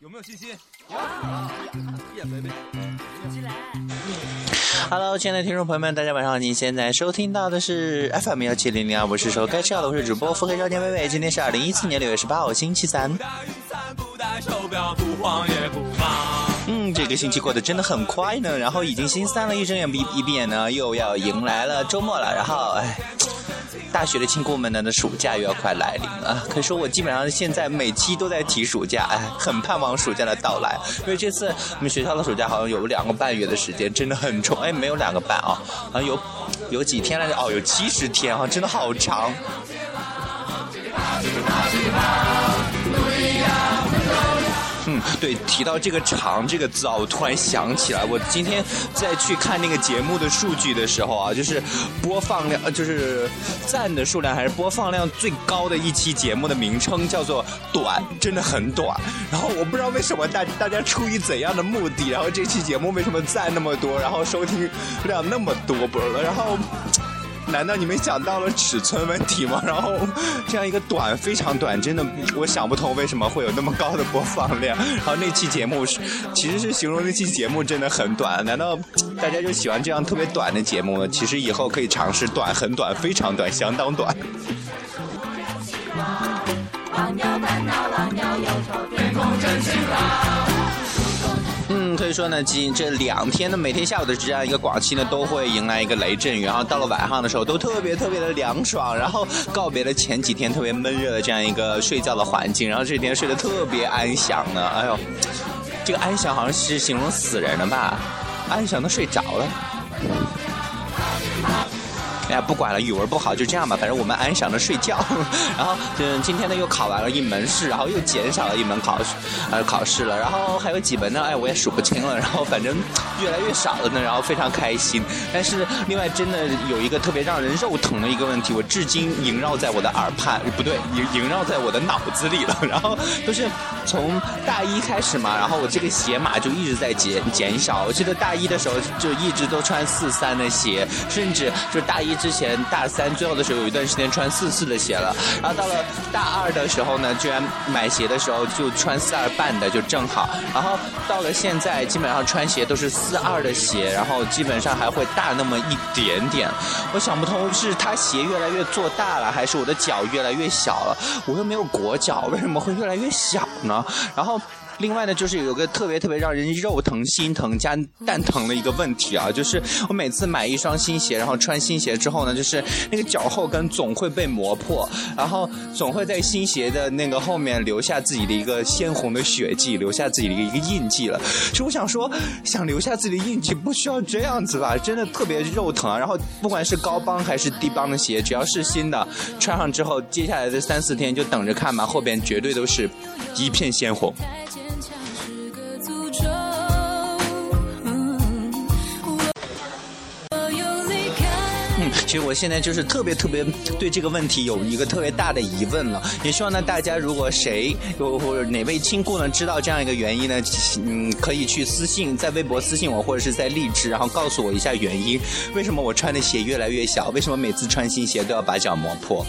有没有信心？有。Hello，亲爱的听众朋友们，大家晚上好！您现在收听到的是 FM 幺七零零二，我是说该知道的，我是主播腹黑少年微微。今天是二零一四年六月十八号，星期三。这个星期过得真的很快呢，然后已经星期三了，一睁眼闭一闭眼呢，又要迎来了周末了，然后哎。大学的亲姑们呢，那暑假又要快来临了。可以说我基本上现在每期都在提暑假，哎，很盼望暑假的到来。因为这次我们学校的暑假好像有两个半月的时间，真的很长。哎，没有两个半啊，好像有有几天来着？哦，有七十天啊，真的好长。对，提到这个“长”这个字啊，我突然想起来，我今天在去看那个节目的数据的时候啊，就是播放量，就是赞的数量还是播放量最高的一期节目的名称叫做“短”，真的很短。然后我不知道为什么大大家出于怎样的目的，然后这期节目为什么赞那么多，然后收听量那么多，不了，然后。难道你们想到了尺寸问题吗？然后这样一个短非常短，真的我想不通为什么会有那么高的播放量。然后那期节目是其实是形容那期节目真的很短。难道大家就喜欢这样特别短的节目吗？其实以后可以尝试短、很短、非常短、相当短。嗯，所以说呢，今这两天呢，每天下午的这样一个广西呢，都会迎来一个雷阵雨，然后到了晚上的时候，都特别特别的凉爽，然后告别了前几天特别闷热的这样一个睡觉的环境，然后这几天睡得特别安详呢。哎呦，这个安详好像是形容死人的吧？安详的睡着了。哎，不管了，语文不好就这样吧，反正我们安详的睡觉。然后，嗯，今天呢又考完了一门试，然后又减少了一门考，呃，考试了。然后还有几门呢？哎，我也数不清了。然后反正越来越少了呢，然后非常开心。但是另外真的有一个特别让人肉疼的一个问题，我至今萦绕在我的耳畔，不对，萦萦绕在我的脑子里了。然后就是从大一开始嘛，然后我这个鞋码就一直在减减少。我记得大一的时候就一直都穿四三的鞋，甚至就大一。之前大三最后的时候有一段时间穿四四的鞋了，然后到了大二的时候呢，居然买鞋的时候就穿四二半的就正好，然后到了现在基本上穿鞋都是四二的鞋，然后基本上还会大那么一点点。我想不通是他鞋越来越做大了，还是我的脚越来越小了？我又没有裹脚，为什么会越来越小呢？然后。另外呢，就是有个特别特别让人肉疼、心疼加蛋疼的一个问题啊，就是我每次买一双新鞋，然后穿新鞋之后呢，就是那个脚后跟总会被磨破，然后总会在新鞋的那个后面留下自己的一个鲜红的血迹，留下自己的一个印记了。其实我想说，想留下自己的印记不需要这样子吧，真的特别肉疼啊。然后不管是高帮还是低帮的鞋，只要是新的，穿上之后，接下来的三四天就等着看吧，后边绝对都是 一片鲜红。我现在就是特别特别对这个问题有一个特别大的疑问了，也希望呢大家如果谁有或者哪位亲故呢知道这样一个原因呢，嗯，可以去私信在微博私信我或者是在荔枝，然后告诉我一下原因，为什么我穿的鞋越来越小，为什么每次穿新鞋都要把脚磨破？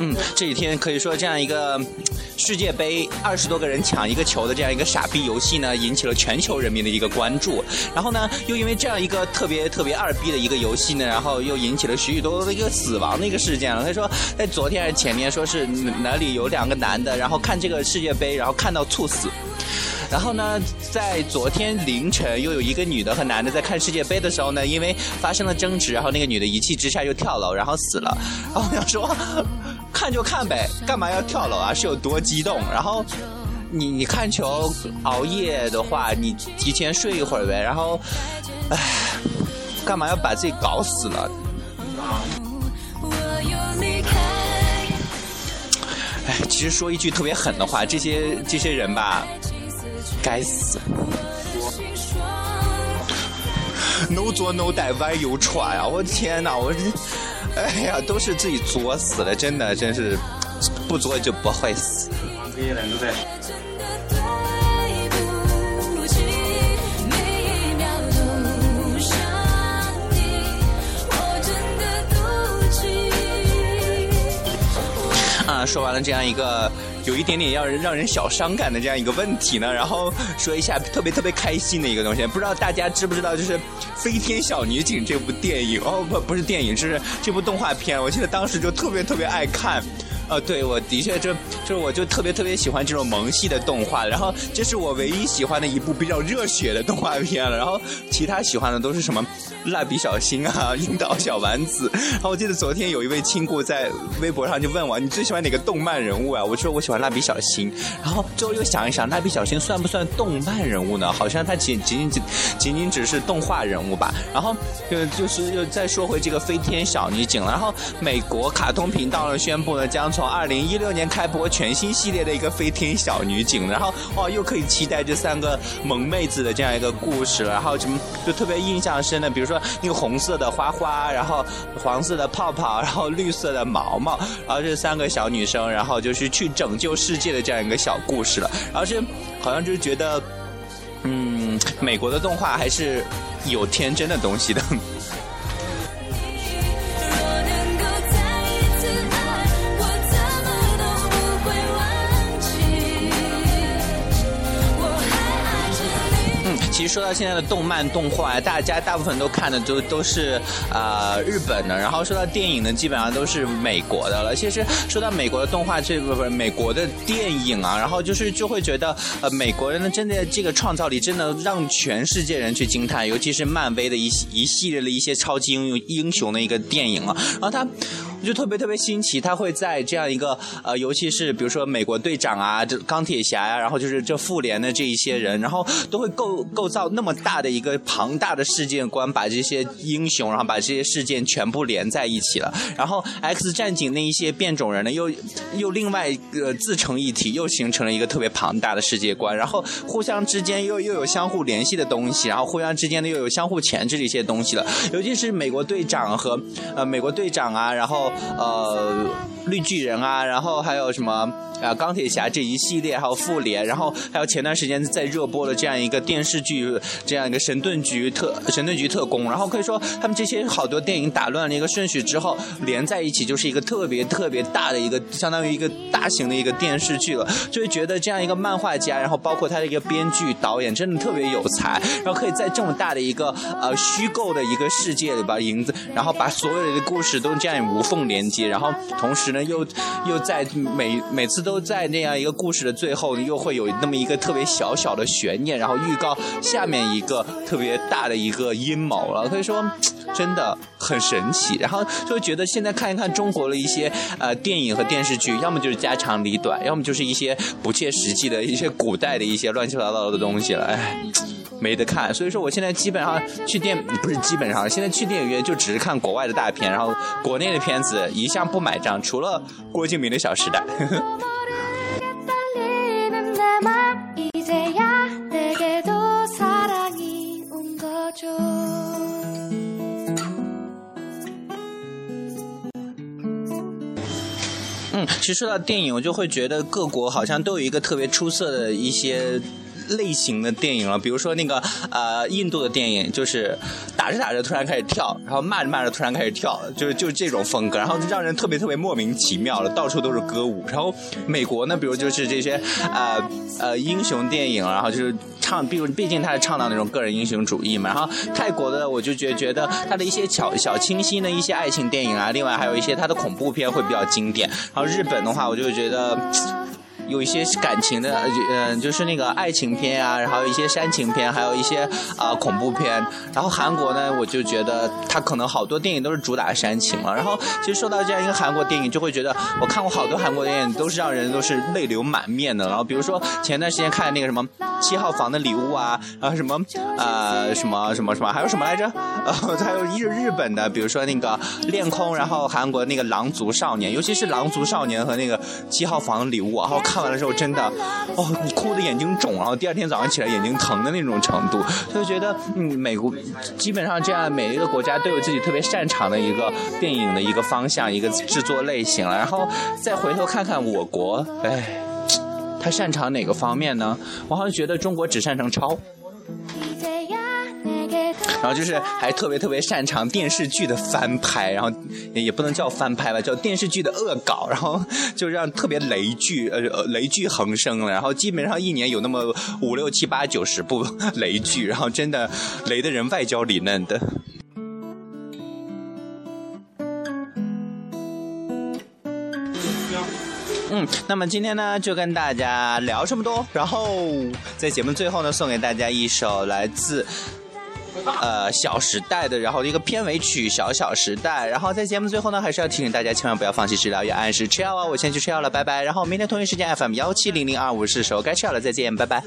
嗯，这几天可以说这样一个。世界杯二十多个人抢一个球的这样一个傻逼游戏呢，引起了全球人民的一个关注。然后呢，又因为这样一个特别特别二逼的一个游戏呢，然后又引起了许许多多的一个死亡的一个事件了。他说，在昨天还是前天，说是哪里有两个男的，然后看这个世界杯，然后看到猝死。然后呢，在昨天凌晨，又有一个女的和男的在看世界杯的时候呢，因为发生了争执，然后那个女的一气之下就跳楼，然后死了。然后我想说。看就看呗，干嘛要跳楼啊？是有多激动？然后你你看球熬夜的话，你提前睡一会儿呗。然后，唉，干嘛要把自己搞死了？哎，其实说一句特别狠的话，这些这些人吧，该死！No 作 No 带，Why you try 啊？我的天哪，我这。哎呀，都是自己作死的，真的，真是不作就不会死。啊，说完了这样一个有一点点让人让人小伤感的这样一个问题呢，然后说一下特别特别开心的一个东西，不知道大家知不知道，就是。飞天小女警》这部电影哦，不不是电影，是这部动画片，我记得当时就特别特别爱看。呃，对，我的确就就是我就特别特别喜欢这种萌系的动画，然后这是我唯一喜欢的一部比较热血的动画片了。然后其他喜欢的都是什么蜡笔小新啊、樱桃小丸子。然后我记得昨天有一位亲故在微博上就问我，你最喜欢哪个动漫人物啊？我说我喜欢蜡笔小新。然后之后又想一想，蜡笔小新算不算动漫人物呢？好像他仅仅仅仅仅只是动画人物吧。然后就就是又再说回这个飞天小女警了。然后美国卡通频道呢宣布呢将。从二零一六年开播全新系列的一个飞天小女警，然后哦，又可以期待这三个萌妹子的这样一个故事了。然后什么就特别印象深的，比如说那个红色的花花，然后黄色的泡泡，然后绿色的毛毛，然后这三个小女生，然后就是去拯救世界的这样一个小故事了。然后这好像就是觉得，嗯，美国的动画还是有天真的东西的。其实说到现在的动漫动画，大家大部分都看的都都是啊日本的，然后说到电影呢，基本上都是美国的了。其实说到美国的动画，这不是美国的电影啊，然后就是就会觉得呃美国人呢真的这个创造力真的让全世界人去惊叹，尤其是漫威的一一系列的一些超级英雄英雄的一个电影啊，然后他。就特别特别新奇，他会在这样一个呃，尤其是比如说美国队长啊，这钢铁侠呀，然后就是这复联的这一些人，然后都会构构造那么大的一个庞大的世界观，把这些英雄，然后把这些事件全部连在一起了。然后 X 战警那一些变种人呢，又又另外呃自成一体，又形成了一个特别庞大的世界观。然后互相之间又又有相互联系的东西，然后互相之间呢又有相互钳制的一些东西了。尤其是美国队长和呃美国队长啊，然后。呃，绿巨人啊，然后还有什么？啊，钢铁侠这一系列，还有复联，然后还有前段时间在热播的这样一个电视剧，这样一个神盾局特神盾局特工，然后可以说他们这些好多电影打乱了一个顺序之后，连在一起就是一个特别特别大的一个，相当于一个大型的一个电视剧了，就会觉得这样一个漫画家，然后包括他的一个编剧导演，真的特别有才，然后可以在这么大的一个呃虚构的一个世界里边银子，然后把所有的故事都这样无缝连接，然后同时呢又又在每每次。都在那样一个故事的最后，又会有那么一个特别小小的悬念，然后预告下面一个特别大的一个阴谋了。可以说，真的很神奇。然后就觉得现在看一看中国的一些呃电影和电视剧，要么就是家长里短，要么就是一些不切实际的一些古代的一些乱七八糟的东西了。哎，没得看。所以说，我现在基本上去电不是基本上，现在去电影院就只是看国外的大片，然后国内的片子一向不买账，除了郭敬明的《小时代》。嗯，其实说到电影，我就会觉得各国好像都有一个特别出色的一些。类型的电影了，比如说那个呃，印度的电影，就是打着打着突然开始跳，然后骂着骂着突然开始跳，就是就是这种风格，然后让人特别特别莫名其妙了，到处都是歌舞。然后美国呢，比如就是这些呃呃英雄电影，然后就是唱，毕毕竟他是倡导那种个人英雄主义嘛。然后泰国的，我就觉觉得他的一些小小清新的一些爱情电影啊，另外还有一些他的恐怖片会比较经典。然后日本的话，我就觉得。有一些感情的，嗯，就是那个爱情片啊，然后一些煽情片，还有一些啊恐怖片。然后韩国呢，我就觉得他可能好多电影都是主打煽情了。然后其实说到这样一个韩国电影，就会觉得我看过好多韩国电影，都是让人都是泪流满面的。然后比如说前段时间看的那个什么七号房的礼物啊，然后什么呃什么什么什么，还有什么来着？呃，还有日日本的，比如说那个恋空，然后韩国那个狼族少年，尤其是狼族少年和那个七号房的礼物，然后看。看完的时候，真的，哦，你哭的眼睛肿，然后第二天早上起来眼睛疼的那种程度，就觉得，嗯，美国基本上这样，每一个国家都有自己特别擅长的一个电影的一个方向，一个制作类型了。然后再回头看看我国，哎，他擅长哪个方面呢？我好像觉得中国只擅长抄。然后就是还特别特别擅长电视剧的翻拍，然后也不能叫翻拍吧，叫电视剧的恶搞，然后就让特别雷剧，呃，雷剧横生了，然后基本上一年有那么五六七八九十部雷剧，然后真的雷的人外焦里嫩的。嗯，那么今天呢，就跟大家聊这么多，然后在节目最后呢，送给大家一首来自呃《小时代》的，然后一个片尾曲《小小时代》，然后在节目最后呢，还是要提醒大家，千万不要放弃治疗，要按时吃药啊！我先去吃药了，拜拜。然后明天同一时间 FM 幺七零零二五是时候该吃药了，再见，拜拜。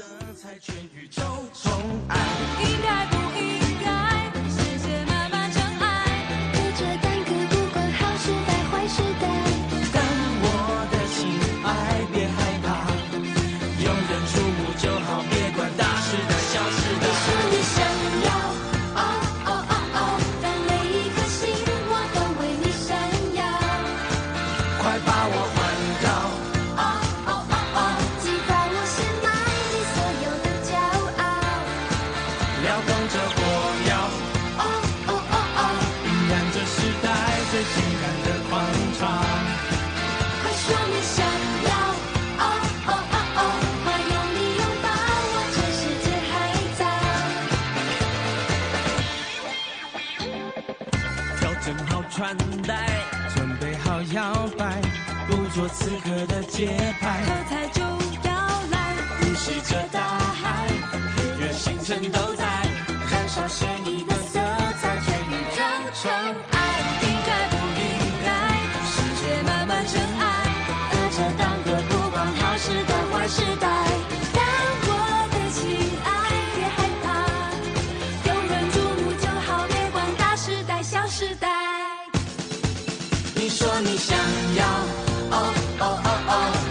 摆，不做此刻的节拍。喝彩就要来，呼吸着大海，日月星辰都在燃烧，是你的色彩，全宇宙你说你想要，哦哦哦哦，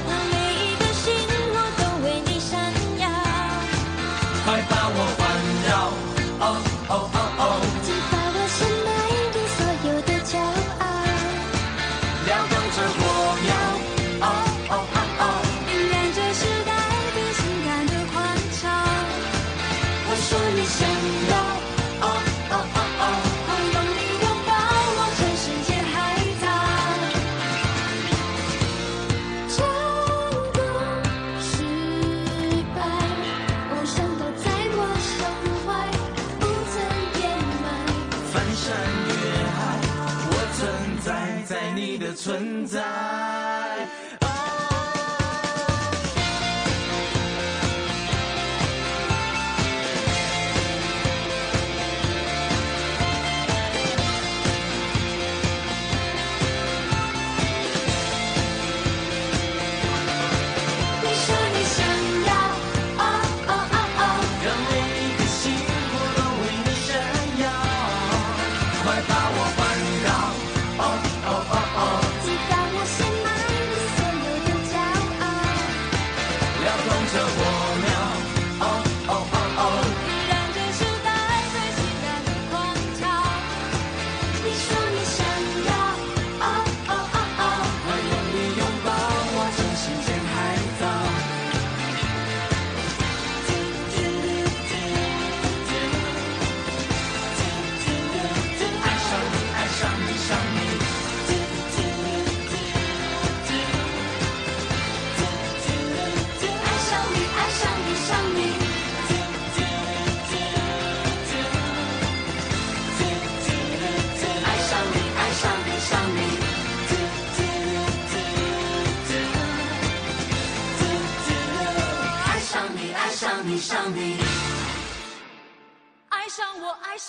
撩动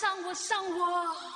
上我，上我。